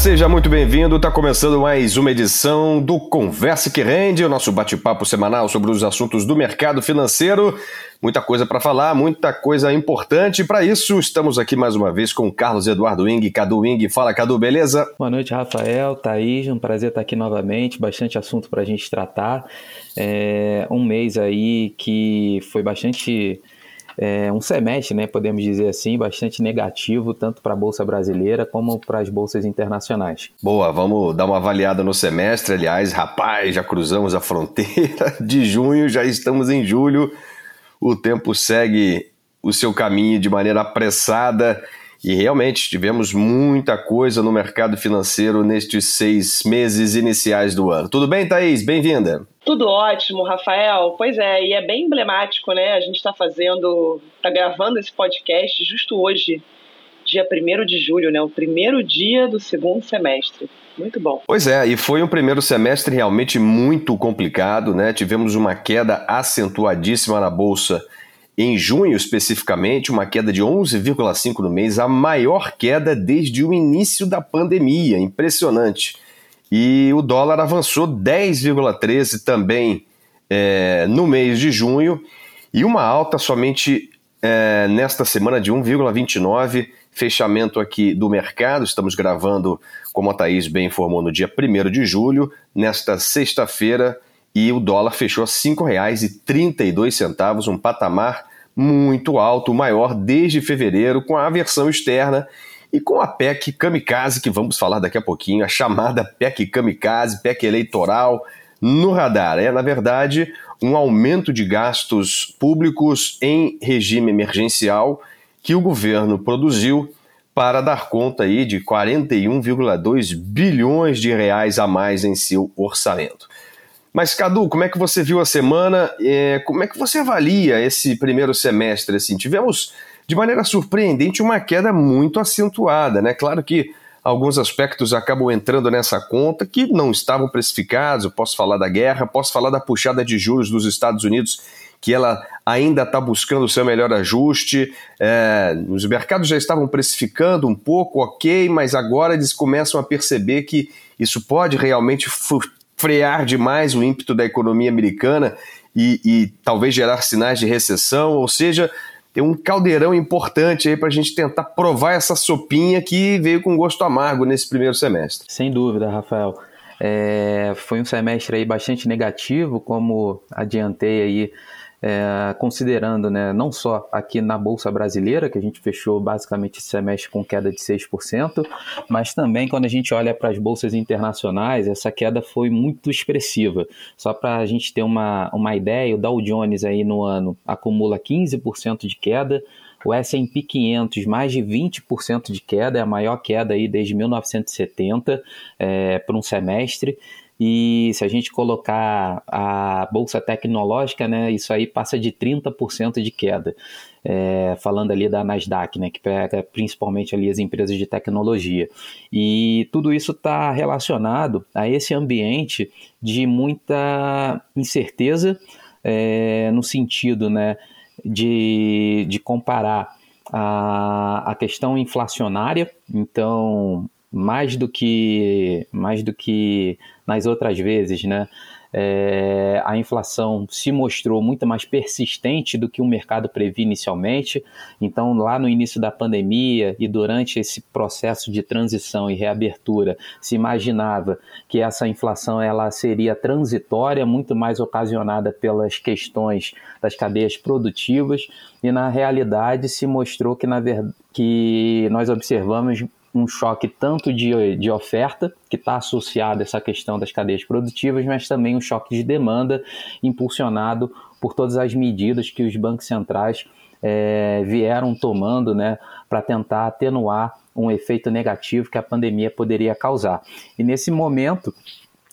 seja muito bem-vindo. Está começando mais uma edição do Conversa que Rende, o nosso bate-papo semanal sobre os assuntos do mercado financeiro. Muita coisa para falar, muita coisa importante. Para isso, estamos aqui mais uma vez com Carlos Eduardo Wing, Cadu Wing. Fala, Cadu, beleza? Boa noite, Rafael, Thaís. Um prazer estar aqui novamente. Bastante assunto para a gente tratar. É um mês aí que foi bastante é, um semestre, né, podemos dizer assim, bastante negativo, tanto para a Bolsa Brasileira como para as bolsas internacionais. Boa, vamos dar uma avaliada no semestre. Aliás, rapaz, já cruzamos a fronteira de junho, já estamos em julho. O tempo segue o seu caminho de maneira apressada e realmente tivemos muita coisa no mercado financeiro nestes seis meses iniciais do ano. Tudo bem, Thaís? Bem-vinda. Tudo ótimo, Rafael. Pois é, e é bem emblemático, né? A gente está fazendo, está gravando esse podcast justo hoje, dia 1 de julho, né? O primeiro dia do segundo semestre. Muito bom. Pois é, e foi um primeiro semestre realmente muito complicado, né? Tivemos uma queda acentuadíssima na Bolsa em junho, especificamente, uma queda de 11,5% no mês, a maior queda desde o início da pandemia. Impressionante. E o dólar avançou 10,13% também é, no mês de junho, e uma alta somente é, nesta semana de 1,29%. Fechamento aqui do mercado, estamos gravando, como a Thaís bem informou, no dia 1 de julho, nesta sexta-feira, e o dólar fechou a R$ 5,32, um patamar muito alto, o maior desde fevereiro, com a aversão externa e com a PEC Kamikaze, que vamos falar daqui a pouquinho, a chamada PEC Kamikaze, PEC eleitoral, no radar. É, na verdade, um aumento de gastos públicos em regime emergencial que o governo produziu para dar conta aí de 41,2 bilhões de reais a mais em seu orçamento. Mas, Cadu, como é que você viu a semana? É, como é que você avalia esse primeiro semestre? Assim? Tivemos, de maneira surpreendente, uma queda muito acentuada. Né? Claro que alguns aspectos acabam entrando nessa conta que não estavam precificados. Eu posso falar da guerra, posso falar da puxada de juros dos Estados Unidos, que ela ainda está buscando o seu melhor ajuste. É, os mercados já estavam precificando um pouco, ok, mas agora eles começam a perceber que isso pode realmente frear demais o ímpeto da economia americana e, e talvez gerar sinais de recessão, ou seja, tem um caldeirão importante aí para a gente tentar provar essa sopinha que veio com gosto amargo nesse primeiro semestre. Sem dúvida, Rafael. É, foi um semestre aí bastante negativo, como adiantei aí é, considerando né, não só aqui na Bolsa Brasileira, que a gente fechou basicamente esse semestre com queda de 6%, mas também quando a gente olha para as bolsas internacionais, essa queda foi muito expressiva. Só para a gente ter uma, uma ideia, o Dow Jones aí no ano acumula 15% de queda, o S&P 500 mais de 20% de queda, é a maior queda aí desde 1970 é, para um semestre. E se a gente colocar a bolsa tecnológica, né, isso aí passa de 30% de queda. É, falando ali da Nasdaq, né, que pega principalmente ali as empresas de tecnologia. E tudo isso está relacionado a esse ambiente de muita incerteza, é, no sentido né, de, de comparar a, a questão inflacionária. Então, mais do que mais do que nas outras vezes, né? É, a inflação se mostrou muito mais persistente do que o mercado previa inicialmente. Então, lá no início da pandemia e durante esse processo de transição e reabertura, se imaginava que essa inflação ela seria transitória, muito mais ocasionada pelas questões das cadeias produtivas, e na realidade se mostrou que, na ver... que nós observamos um choque tanto de, de oferta, que está associado a essa questão das cadeias produtivas, mas também um choque de demanda impulsionado por todas as medidas que os bancos centrais é, vieram tomando né, para tentar atenuar um efeito negativo que a pandemia poderia causar. E nesse momento,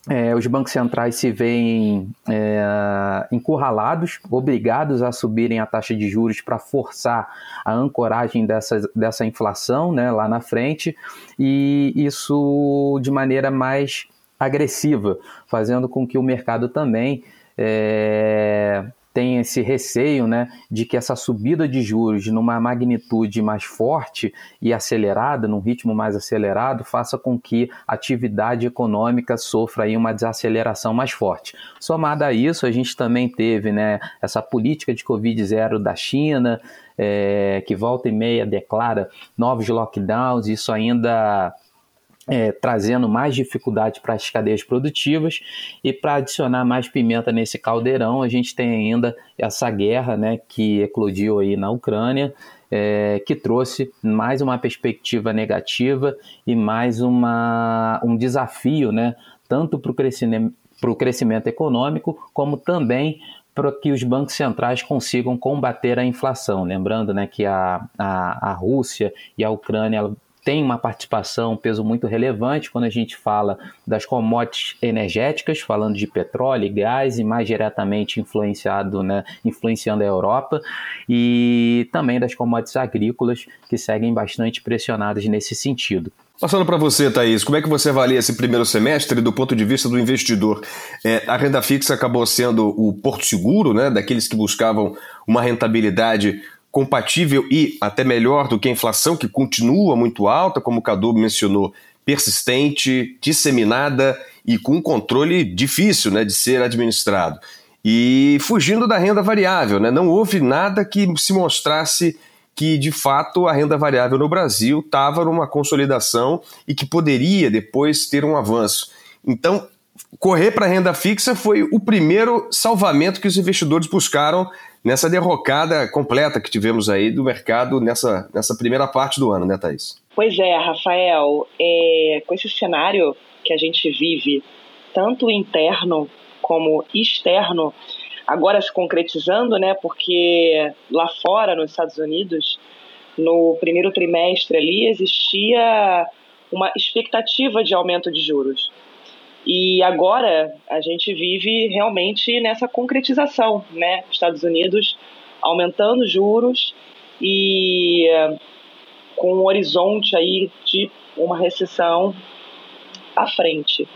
é, os bancos centrais se veem é, encurralados, obrigados a subirem a taxa de juros para forçar a ancoragem dessa, dessa inflação né, lá na frente, e isso de maneira mais agressiva, fazendo com que o mercado também é, tem esse receio né, de que essa subida de juros numa magnitude mais forte e acelerada, num ritmo mais acelerado, faça com que a atividade econômica sofra aí uma desaceleração mais forte. Somada a isso, a gente também teve né, essa política de Covid-0 da China, é, que volta e meia declara novos lockdowns, isso ainda é, trazendo mais dificuldade para as cadeias produtivas e para adicionar mais pimenta nesse caldeirão, a gente tem ainda essa guerra né, que eclodiu aí na Ucrânia, é, que trouxe mais uma perspectiva negativa e mais uma, um desafio, né, tanto para o crescimento, crescimento econômico, como também para que os bancos centrais consigam combater a inflação. Lembrando né, que a, a, a Rússia e a Ucrânia tem uma participação, um peso muito relevante quando a gente fala das commodities energéticas, falando de petróleo e gás, e mais diretamente influenciado, né, influenciando a Europa, e também das commodities agrícolas, que seguem bastante pressionadas nesse sentido. Passando para você, Thaís, como é que você avalia esse primeiro semestre do ponto de vista do investidor? É, a renda fixa acabou sendo o porto seguro, né, daqueles que buscavam uma rentabilidade compatível e até melhor do que a inflação, que continua muito alta, como o Cadu mencionou, persistente, disseminada e com um controle difícil né, de ser administrado. E fugindo da renda variável, né? não houve nada que se mostrasse que de fato a renda variável no Brasil estava numa consolidação e que poderia depois ter um avanço. Então, correr para a renda fixa foi o primeiro salvamento que os investidores buscaram nessa derrocada completa que tivemos aí do mercado nessa, nessa primeira parte do ano, né, Thaís? Pois é, Rafael. É, com esse cenário que a gente vive, tanto interno como externo, agora se concretizando, né? Porque lá fora, nos Estados Unidos, no primeiro trimestre ali existia uma expectativa de aumento de juros. E agora a gente vive realmente nessa concretização, né? Estados Unidos aumentando juros e com um horizonte aí de uma recessão à frente.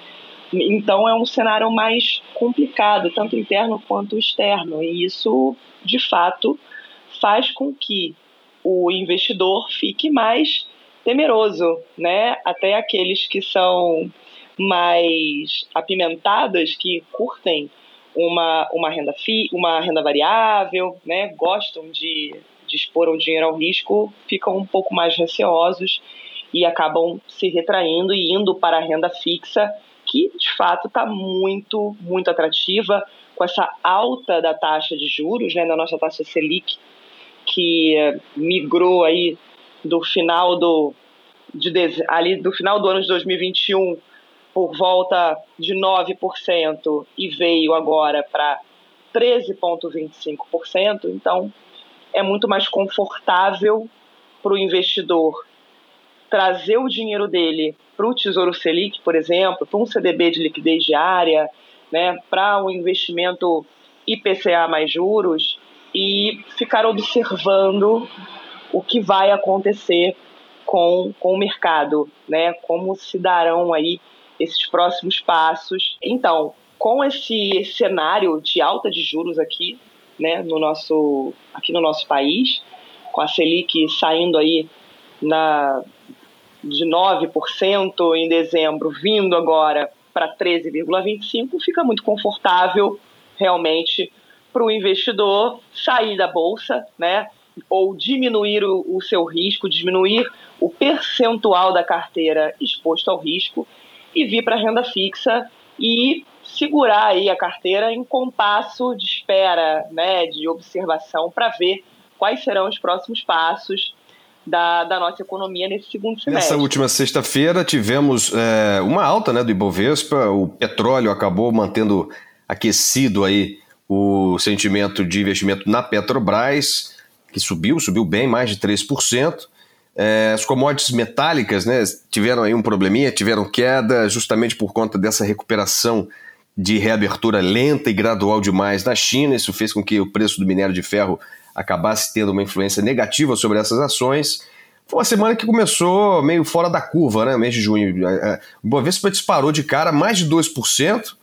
Então é um cenário mais complicado, tanto interno quanto externo, e isso, de fato, faz com que o investidor fique mais temeroso, né? Até aqueles que são mais apimentadas que curtem uma, uma, renda, fi, uma renda variável, né, gostam de, de expor o dinheiro ao risco, ficam um pouco mais receosos e acabam se retraindo e indo para a renda fixa, que de fato está muito, muito atrativa, com essa alta da taxa de juros, né, da nossa taxa Selic, que migrou aí do final do, de, ali do final do ano de 2021 por volta de 9% e veio agora para 13,25%. Então, é muito mais confortável para o investidor trazer o dinheiro dele para o Tesouro Selic, por exemplo, para um CDB de liquidez diária, né, para um investimento IPCA mais juros e ficar observando o que vai acontecer com, com o mercado, né, como se darão aí esses próximos passos. Então, com esse cenário de alta de juros aqui, né, no nosso, aqui no nosso país, com a Selic saindo aí na, de 9% em dezembro, vindo agora para 13,25%, fica muito confortável realmente para o investidor sair da bolsa, né? Ou diminuir o, o seu risco, diminuir o percentual da carteira exposto ao risco e vir para a renda fixa e segurar aí a carteira em compasso de espera, né, de observação para ver quais serão os próximos passos da, da nossa economia nesse segundo semestre. Nessa última sexta-feira tivemos é, uma alta né, do Ibovespa, o petróleo acabou mantendo aquecido aí o sentimento de investimento na Petrobras, que subiu, subiu bem, mais de 3%. É, as commodities metálicas né, tiveram aí um probleminha, tiveram queda justamente por conta dessa recuperação de reabertura lenta e gradual demais na China. Isso fez com que o preço do minério de ferro acabasse tendo uma influência negativa sobre essas ações. Foi uma semana que começou meio fora da curva, né? Mês de junho. O Bovespa disparou de cara mais de 2%.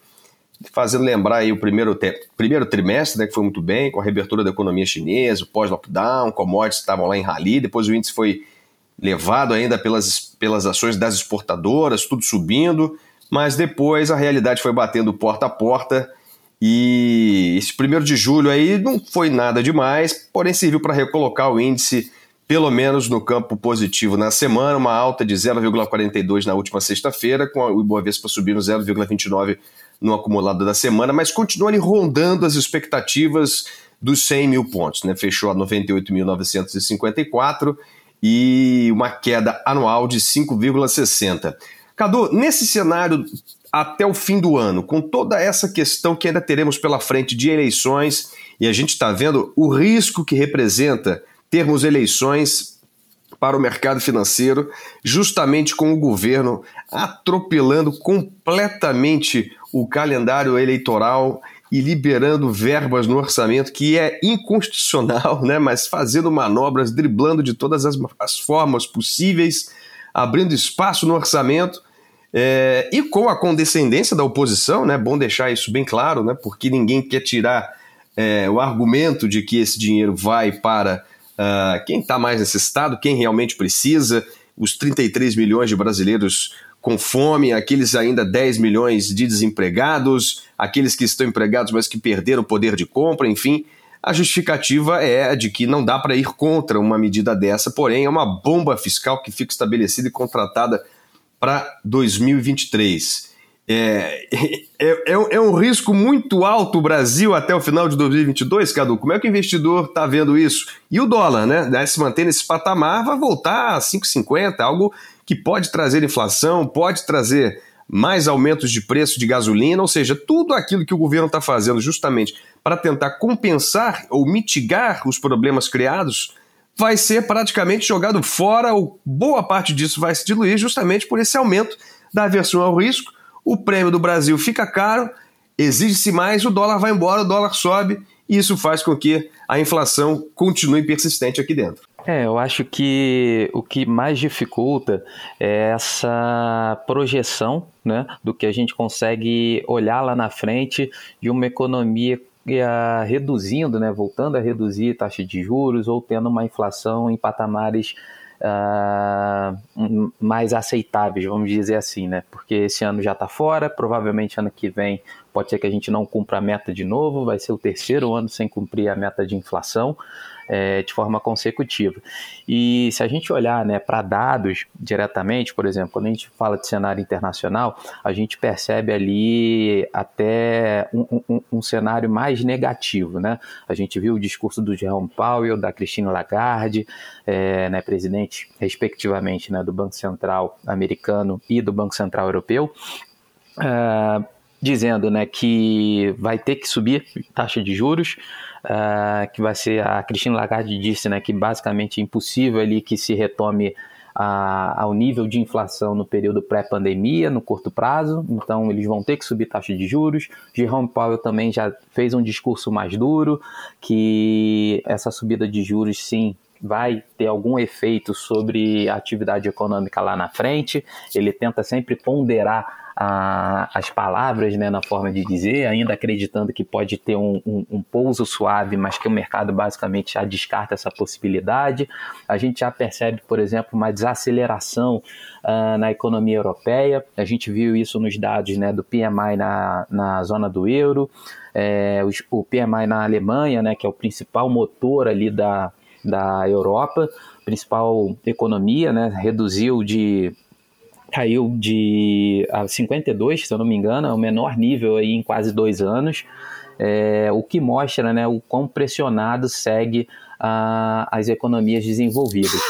fazendo lembrar aí o primeiro, primeiro trimestre, né, que foi muito bem, com a reabertura da economia chinesa, pós-lockdown, commodities estavam lá em rally, depois o índice foi levado ainda pelas, pelas ações das exportadoras, tudo subindo, mas depois a realidade foi batendo porta a porta e esse primeiro de julho aí não foi nada demais, porém serviu para recolocar o índice pelo menos no campo positivo na semana, uma alta de 0,42 na última sexta-feira, com o Ibovespa subindo 0,29 no acumulado da semana, mas continua ali rondando as expectativas dos 100 mil pontos, né? Fechou a 98.954 e uma queda anual de 5,60. Cadu, nesse cenário até o fim do ano, com toda essa questão que ainda teremos pela frente de eleições, e a gente está vendo o risco que representa termos eleições para o mercado financeiro, justamente com o governo atropelando completamente o calendário eleitoral e liberando verbas no orçamento que é inconstitucional, né? mas fazendo manobras, driblando de todas as, as formas possíveis, abrindo espaço no orçamento é, e com a condescendência da oposição, né? bom deixar isso bem claro, né? porque ninguém quer tirar é, o argumento de que esse dinheiro vai para uh, quem está mais necessitado, quem realmente precisa, os 33 milhões de brasileiros com fome, aqueles ainda 10 milhões de desempregados, aqueles que estão empregados, mas que perderam o poder de compra, enfim. A justificativa é a de que não dá para ir contra uma medida dessa, porém é uma bomba fiscal que fica estabelecida e contratada para 2023. É, é, é, é, um risco muito alto o Brasil até o final de 2022, Cadu. Como é que o investidor está vendo isso? E o dólar, né? Se manter nesse patamar, vai voltar a 5,50, algo que pode trazer inflação, pode trazer mais aumentos de preço de gasolina, ou seja, tudo aquilo que o governo está fazendo justamente para tentar compensar ou mitigar os problemas criados, vai ser praticamente jogado fora, ou boa parte disso vai se diluir justamente por esse aumento da aversão ao risco. O prêmio do Brasil fica caro, exige-se mais, o dólar vai embora, o dólar sobe, e isso faz com que a inflação continue persistente aqui dentro. É, eu acho que o que mais dificulta é essa projeção né, do que a gente consegue olhar lá na frente de uma economia reduzindo, né, voltando a reduzir taxa de juros ou tendo uma inflação em patamares uh, mais aceitáveis, vamos dizer assim, né? Porque esse ano já está fora, provavelmente ano que vem pode ser que a gente não cumpra a meta de novo, vai ser o terceiro ano sem cumprir a meta de inflação é, de forma consecutiva. E se a gente olhar né, para dados diretamente, por exemplo, quando a gente fala de cenário internacional, a gente percebe ali até um, um, um cenário mais negativo. Né? A gente viu o discurso do Jerome Powell, da Christine Lagarde, é, né, presidente, respectivamente, né, do Banco Central americano e do Banco Central europeu. Uh, dizendo né, que vai ter que subir taxa de juros, uh, que vai ser, a Cristina Lagarde disse né, que basicamente é impossível ali que se retome a, ao nível de inflação no período pré-pandemia, no curto prazo, então eles vão ter que subir taxa de juros. Jerome Powell também já fez um discurso mais duro, que essa subida de juros sim vai ter algum efeito sobre a atividade econômica lá na frente. Ele tenta sempre ponderar a, as palavras né, na forma de dizer, ainda acreditando que pode ter um, um, um, pouso suave, mas que o mercado basicamente já descarta essa possibilidade. A gente já percebe, por exemplo, uma desaceleração uh, na economia europeia. A gente viu isso nos dados né, do PMI na, na zona do euro, é, o, PMI na Alemanha, né, que é o principal motor ali da, da Europa, principal economia, né, reduziu de caiu de a 52, se eu não me engano, é o menor nível aí em quase dois anos, é, o que mostra né, o quão pressionado segue a, as economias desenvolvidas.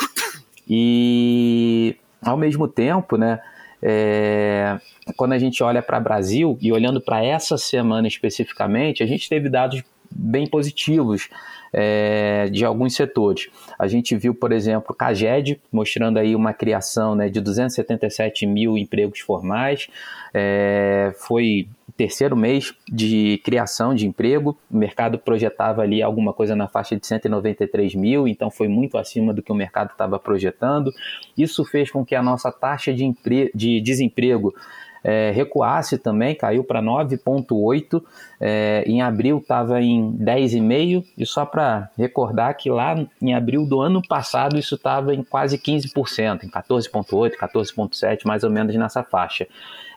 E, ao mesmo tempo, né, é, quando a gente olha para o Brasil, e olhando para essa semana especificamente, a gente teve dados bem positivos é, de alguns setores. A gente viu, por exemplo, Caged mostrando aí uma criação né, de 277 mil empregos formais. É, foi terceiro mês de criação de emprego, o mercado projetava ali alguma coisa na faixa de 193 mil, então foi muito acima do que o mercado estava projetando. Isso fez com que a nossa taxa de, de desemprego é, recuasse também, caiu para 9,8. É, em abril estava em 10,5. E só para recordar que lá em abril do ano passado isso estava em quase 15%, em 14,8, 14,7, mais ou menos nessa faixa.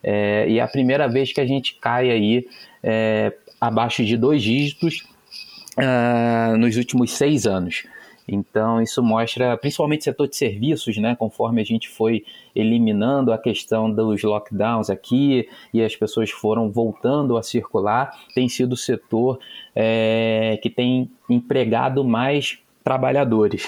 É, e é a primeira vez que a gente cai aí é, abaixo de dois dígitos uh, nos últimos seis anos. Então, isso mostra, principalmente setor de serviços, né, conforme a gente foi eliminando a questão dos lockdowns aqui e as pessoas foram voltando a circular, tem sido o setor é, que tem empregado mais trabalhadores.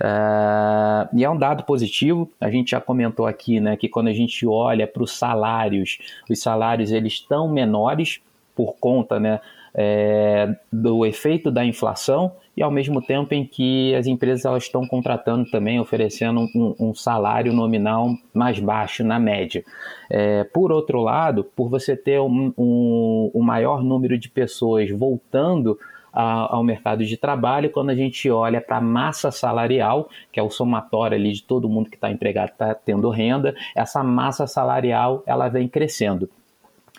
Uh, e é um dado positivo, a gente já comentou aqui né, que quando a gente olha para os salários, os salários eles estão menores por conta né, é, do efeito da inflação e ao mesmo tempo em que as empresas elas estão contratando também, oferecendo um, um salário nominal mais baixo na média. É, por outro lado, por você ter um, um, um maior número de pessoas voltando ao mercado de trabalho, quando a gente olha para a massa salarial, que é o somatório ali de todo mundo que está empregado, está tendo renda, essa massa salarial ela vem crescendo.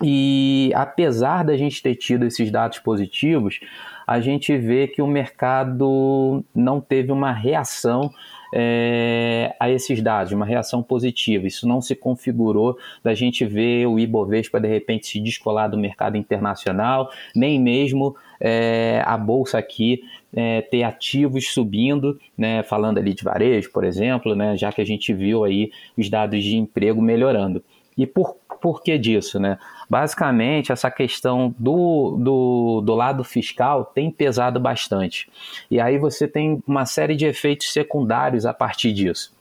E apesar da gente ter tido esses dados positivos, a gente vê que o mercado não teve uma reação é, a esses dados, uma reação positiva. Isso não se configurou da gente ver o Ibovespa de repente se descolar do mercado internacional, nem mesmo é, a bolsa aqui é, ter ativos subindo, né, falando ali de varejo, por exemplo, né, já que a gente viu aí os dados de emprego melhorando. E por, por que disso? Né? Basicamente, essa questão do, do, do lado fiscal tem pesado bastante. E aí você tem uma série de efeitos secundários a partir disso.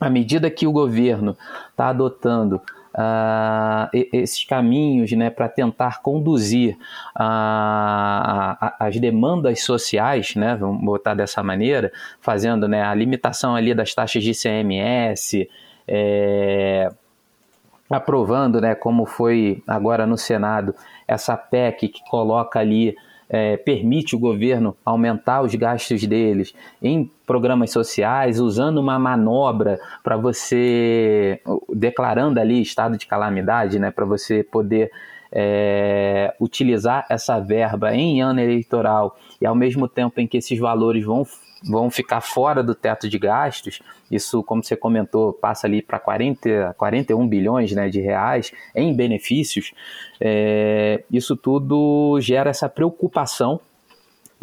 À medida que o governo está adotando Uh, esses caminhos né, para tentar conduzir uh, as demandas sociais, né, vamos botar dessa maneira, fazendo né, a limitação ali das taxas de CMS, é, aprovando, né, como foi agora no Senado, essa PEC que coloca ali, é, permite o governo aumentar os gastos deles em programas sociais, usando uma manobra para você, declarando ali estado de calamidade, né, para você poder é, utilizar essa verba em ano eleitoral e ao mesmo tempo em que esses valores vão vão ficar fora do teto de gastos. Isso, como você comentou, passa ali para 40, 41 bilhões né, de reais em benefícios. É, isso tudo gera essa preocupação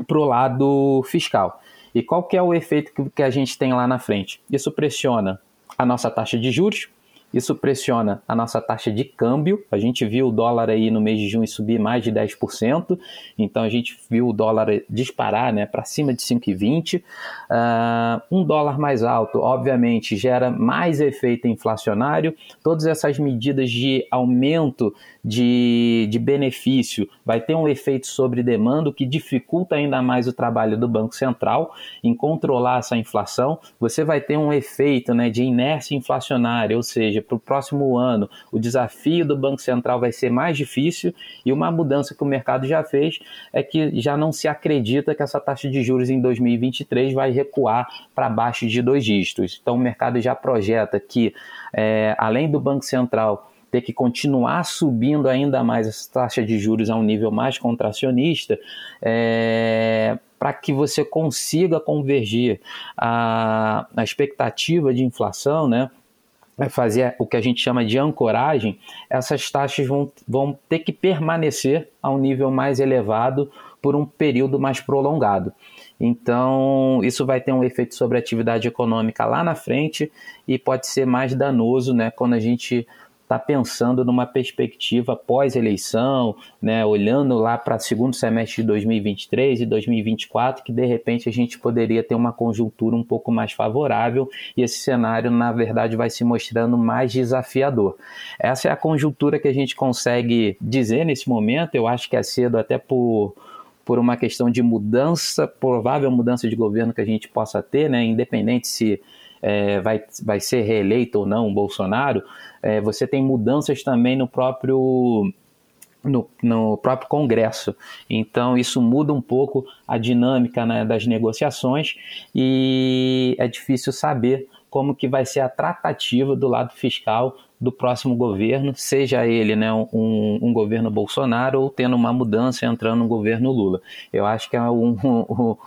para o lado fiscal. E qual que é o efeito que a gente tem lá na frente? Isso pressiona a nossa taxa de juros, isso pressiona a nossa taxa de câmbio. A gente viu o dólar aí no mês de junho subir mais de 10%, então a gente viu o dólar disparar né, para cima de 5,20. Uh, ah, um dólar mais alto, obviamente, gera mais efeito inflacionário. Todas essas medidas de aumento de, de benefício vai ter um efeito sobre demanda, que dificulta ainda mais o trabalho do Banco Central em controlar essa inflação. Você vai ter um efeito né, de inércia inflacionária, ou seja, para o próximo ano o desafio do Banco Central vai ser mais difícil e uma mudança que o mercado já fez é que já não se acredita que essa taxa de juros em 2023 vai recuar para baixo de dois dígitos. Então o mercado já projeta que, é, além do Banco Central ter que continuar subindo ainda mais essa taxa de juros a um nível mais contracionista, é, para que você consiga convergir a, a expectativa de inflação, né? fazer o que a gente chama de ancoragem, essas taxas vão, vão ter que permanecer a um nível mais elevado por um período mais prolongado. Então, isso vai ter um efeito sobre a atividade econômica lá na frente e pode ser mais danoso né, quando a gente está pensando numa perspectiva pós-eleição, né, olhando lá para o segundo semestre de 2023 e 2024, que de repente a gente poderia ter uma conjuntura um pouco mais favorável e esse cenário, na verdade, vai se mostrando mais desafiador. Essa é a conjuntura que a gente consegue dizer nesse momento, eu acho que é cedo até por por uma questão de mudança, provável mudança de governo que a gente possa ter, né, independente se é, vai, vai ser reeleito ou não o Bolsonaro, é, você tem mudanças também no próprio no, no, próprio Congresso. Então, isso muda um pouco a dinâmica né, das negociações e é difícil saber como que vai ser a tratativa do lado fiscal do próximo governo, seja ele né, um, um governo Bolsonaro ou tendo uma mudança entrando um governo Lula. Eu acho que é um, um,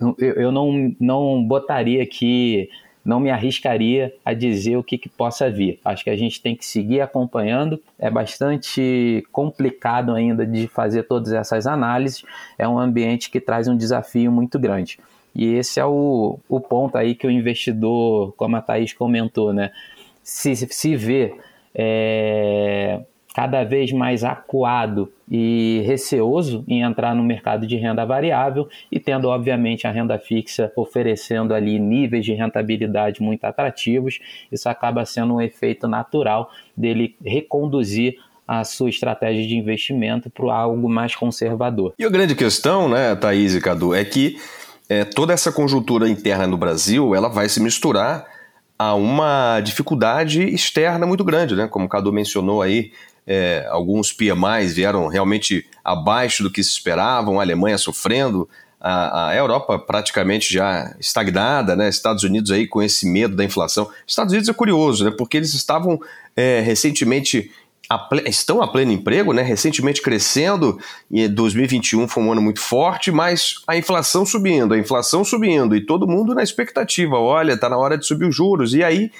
um eu não, não botaria aqui não me arriscaria a dizer o que, que, possa vir. Acho que a gente tem que seguir acompanhando. É bastante complicado ainda de fazer todas essas análises. É um ambiente que traz um desafio muito grande. E esse é o, o ponto aí que o investidor, como a Thaís comentou, né? Se, se vê é, cada vez mais acuado e receoso em entrar no mercado de renda variável e tendo, obviamente, a renda fixa oferecendo ali níveis de rentabilidade muito atrativos, isso acaba sendo um efeito natural dele reconduzir a sua estratégia de investimento para algo mais conservador. E a grande questão, né, Thaís e Cadu, é que é, toda essa conjuntura interna no Brasil ela vai se misturar a uma dificuldade externa muito grande, né? Como o Cadu mencionou aí, é, alguns PMIs vieram realmente abaixo do que se esperavam, a Alemanha sofrendo, a, a, Europa praticamente já estagnada, né? Estados Unidos aí com esse medo da inflação. Estados Unidos é curioso, né? Porque eles estavam é, recentemente a, estão a pleno emprego, né? Recentemente crescendo, e 2021 foi um ano muito forte, mas a inflação subindo, a inflação subindo e todo mundo na expectativa. Olha, está na hora de subir os juros. E aí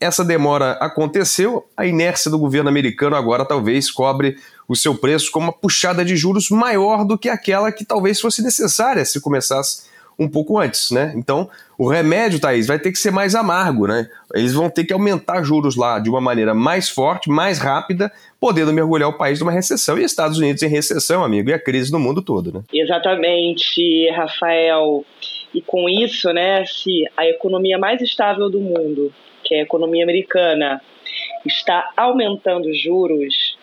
essa demora aconteceu, a inércia do governo americano agora talvez cobre o seu preço com uma puxada de juros maior do que aquela que talvez fosse necessária se começasse um pouco antes, né? Então, o remédio, Thaís, vai ter que ser mais amargo, né? Eles vão ter que aumentar juros lá de uma maneira mais forte, mais rápida, podendo mergulhar o país numa recessão. E Estados Unidos em recessão, amigo, e a crise no mundo todo, né? Exatamente, Rafael. E com isso, né, se a economia mais estável do mundo que a economia americana, está aumentando juros,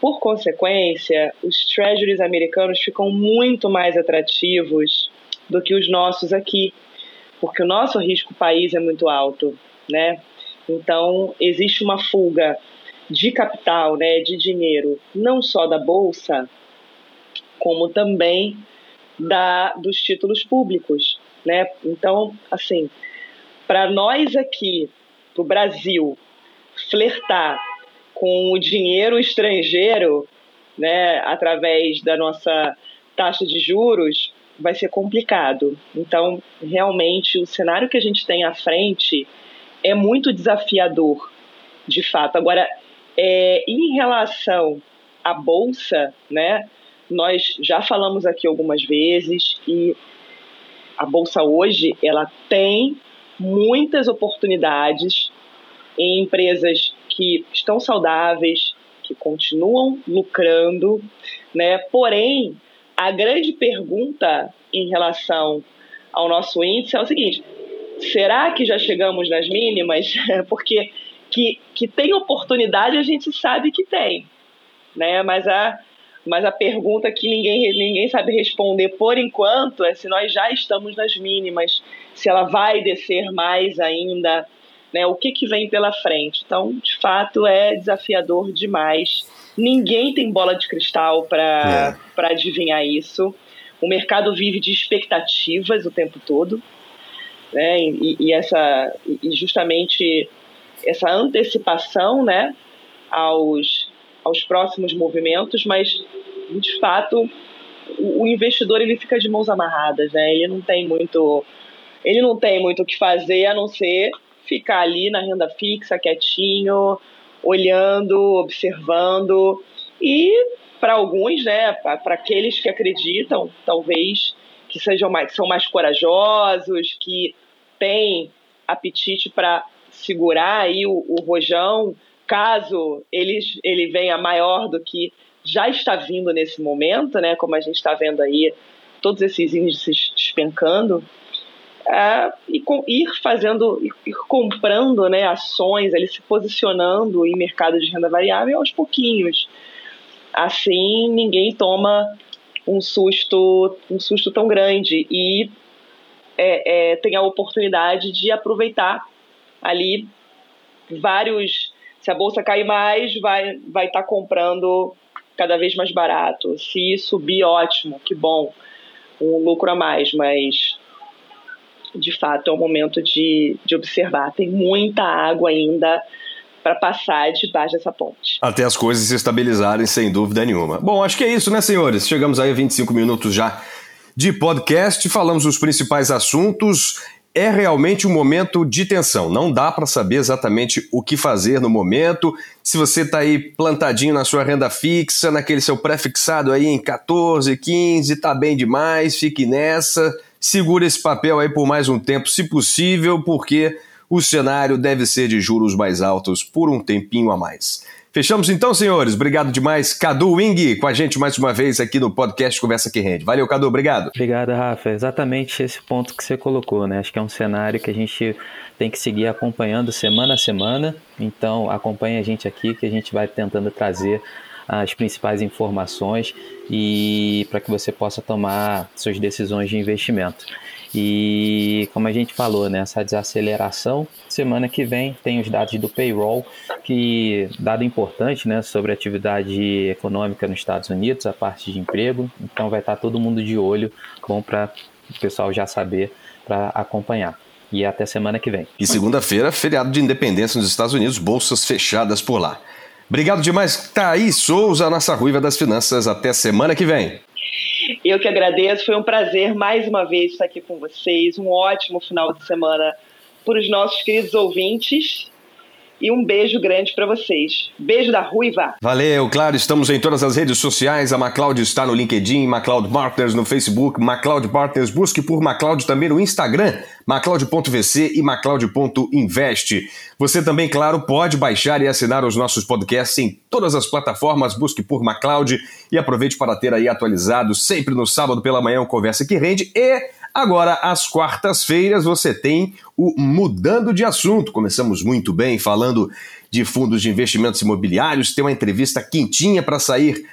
por consequência, os treasuries americanos ficam muito mais atrativos do que os nossos aqui, porque o nosso risco país é muito alto, né? Então, existe uma fuga de capital, né, de dinheiro, não só da bolsa, como também da dos títulos públicos, né? Então, assim, para nós aqui o Brasil flertar com o dinheiro estrangeiro, né, através da nossa taxa de juros, vai ser complicado. Então, realmente, o cenário que a gente tem à frente é muito desafiador, de fato. Agora, é, em relação à bolsa, né, nós já falamos aqui algumas vezes e a bolsa hoje ela tem muitas oportunidades em empresas que estão saudáveis, que continuam lucrando, né? Porém, a grande pergunta em relação ao nosso índice é o seguinte: será que já chegamos nas mínimas? Porque que, que tem oportunidade a gente sabe que tem, né? Mas a mas a pergunta que ninguém, ninguém sabe responder por enquanto é se nós já estamos nas mínimas, se ela vai descer mais ainda, né? O que, que vem pela frente. Então, de fato, é desafiador demais. Ninguém tem bola de cristal para é. adivinhar isso. O mercado vive de expectativas o tempo todo. Né? E, e essa, e justamente essa antecipação né? aos, aos próximos movimentos, mas de fato o, o investidor ele fica de mãos amarradas, né? Ele não tem muito ele não tem muito o que fazer a não ser ficar ali na renda fixa, quietinho, olhando, observando. E para alguns, né, para aqueles que acreditam, talvez que sejam mais, que são mais corajosos, que têm apetite para segurar aí o, o rojão, caso ele, ele venha maior do que já está vindo nesse momento, né, como a gente está vendo aí todos esses índices despencando, é, e com, ir fazendo, ir comprando né, ações, ele se posicionando em mercado de renda variável aos pouquinhos. Assim, ninguém toma um susto, um susto tão grande e é, é, tem a oportunidade de aproveitar ali vários. Se a bolsa cair mais, vai estar vai tá comprando cada vez mais barato. Se subir, ótimo, que bom, um lucro a mais, mas de fato é o momento de, de observar. Tem muita água ainda para passar debaixo dessa ponte. Até as coisas se estabilizarem, sem dúvida nenhuma. Bom, acho que é isso, né, senhores? Chegamos aí a 25 minutos já de podcast, falamos os principais assuntos. É realmente um momento de tensão. Não dá para saber exatamente o que fazer no momento. Se você está aí plantadinho na sua renda fixa, naquele seu pré-fixado aí em 14, 15, tá bem demais, fique nessa. Segura esse papel aí por mais um tempo, se possível, porque o cenário deve ser de juros mais altos por um tempinho a mais. Fechamos então, senhores. Obrigado demais. Cadu Wing com a gente mais uma vez aqui no podcast Conversa que Rende. Valeu, Cadu. Obrigado. Obrigado, Rafa. Exatamente esse ponto que você colocou, né? Acho que é um cenário que a gente tem que seguir acompanhando semana a semana. Então, acompanhe a gente aqui que a gente vai tentando trazer as principais informações e para que você possa tomar suas decisões de investimento. E como a gente falou, né, essa desaceleração, semana que vem tem os dados do payroll, que dado importante né, sobre a atividade econômica nos Estados Unidos, a parte de emprego. Então vai estar todo mundo de olho, bom para o pessoal já saber para acompanhar. E até semana que vem. E segunda-feira, feriado de independência nos Estados Unidos, bolsas fechadas por lá. Obrigado demais, Thaís Souza, nossa ruiva das finanças. Até semana que vem. Eu que agradeço, foi um prazer mais uma vez estar aqui com vocês. Um ótimo final de semana para os nossos queridos ouvintes e um beijo grande para vocês. Beijo da Ruiva. Valeu, claro, estamos em todas as redes sociais. A MacLeod está no LinkedIn, MacLeod Partners no Facebook, MacLeod Partners, busque por MacLeod também no Instagram, macleod.vc e macleod.invest. Você também, claro, pode baixar e assinar os nossos podcasts em todas as plataformas, busque por MacLeod e aproveite para ter aí atualizado sempre no sábado pela manhã o Conversa que Rende e Agora, às quartas-feiras, você tem o Mudando de Assunto. Começamos muito bem falando de fundos de investimentos imobiliários. Tem uma entrevista quentinha para sair,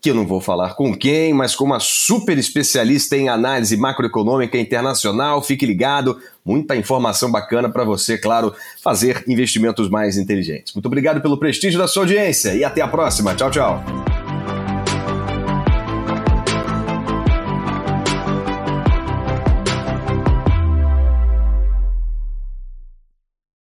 que eu não vou falar com quem, mas com uma super especialista em análise macroeconômica internacional. Fique ligado, muita informação bacana para você, claro, fazer investimentos mais inteligentes. Muito obrigado pelo prestígio da sua audiência e até a próxima. Tchau, tchau.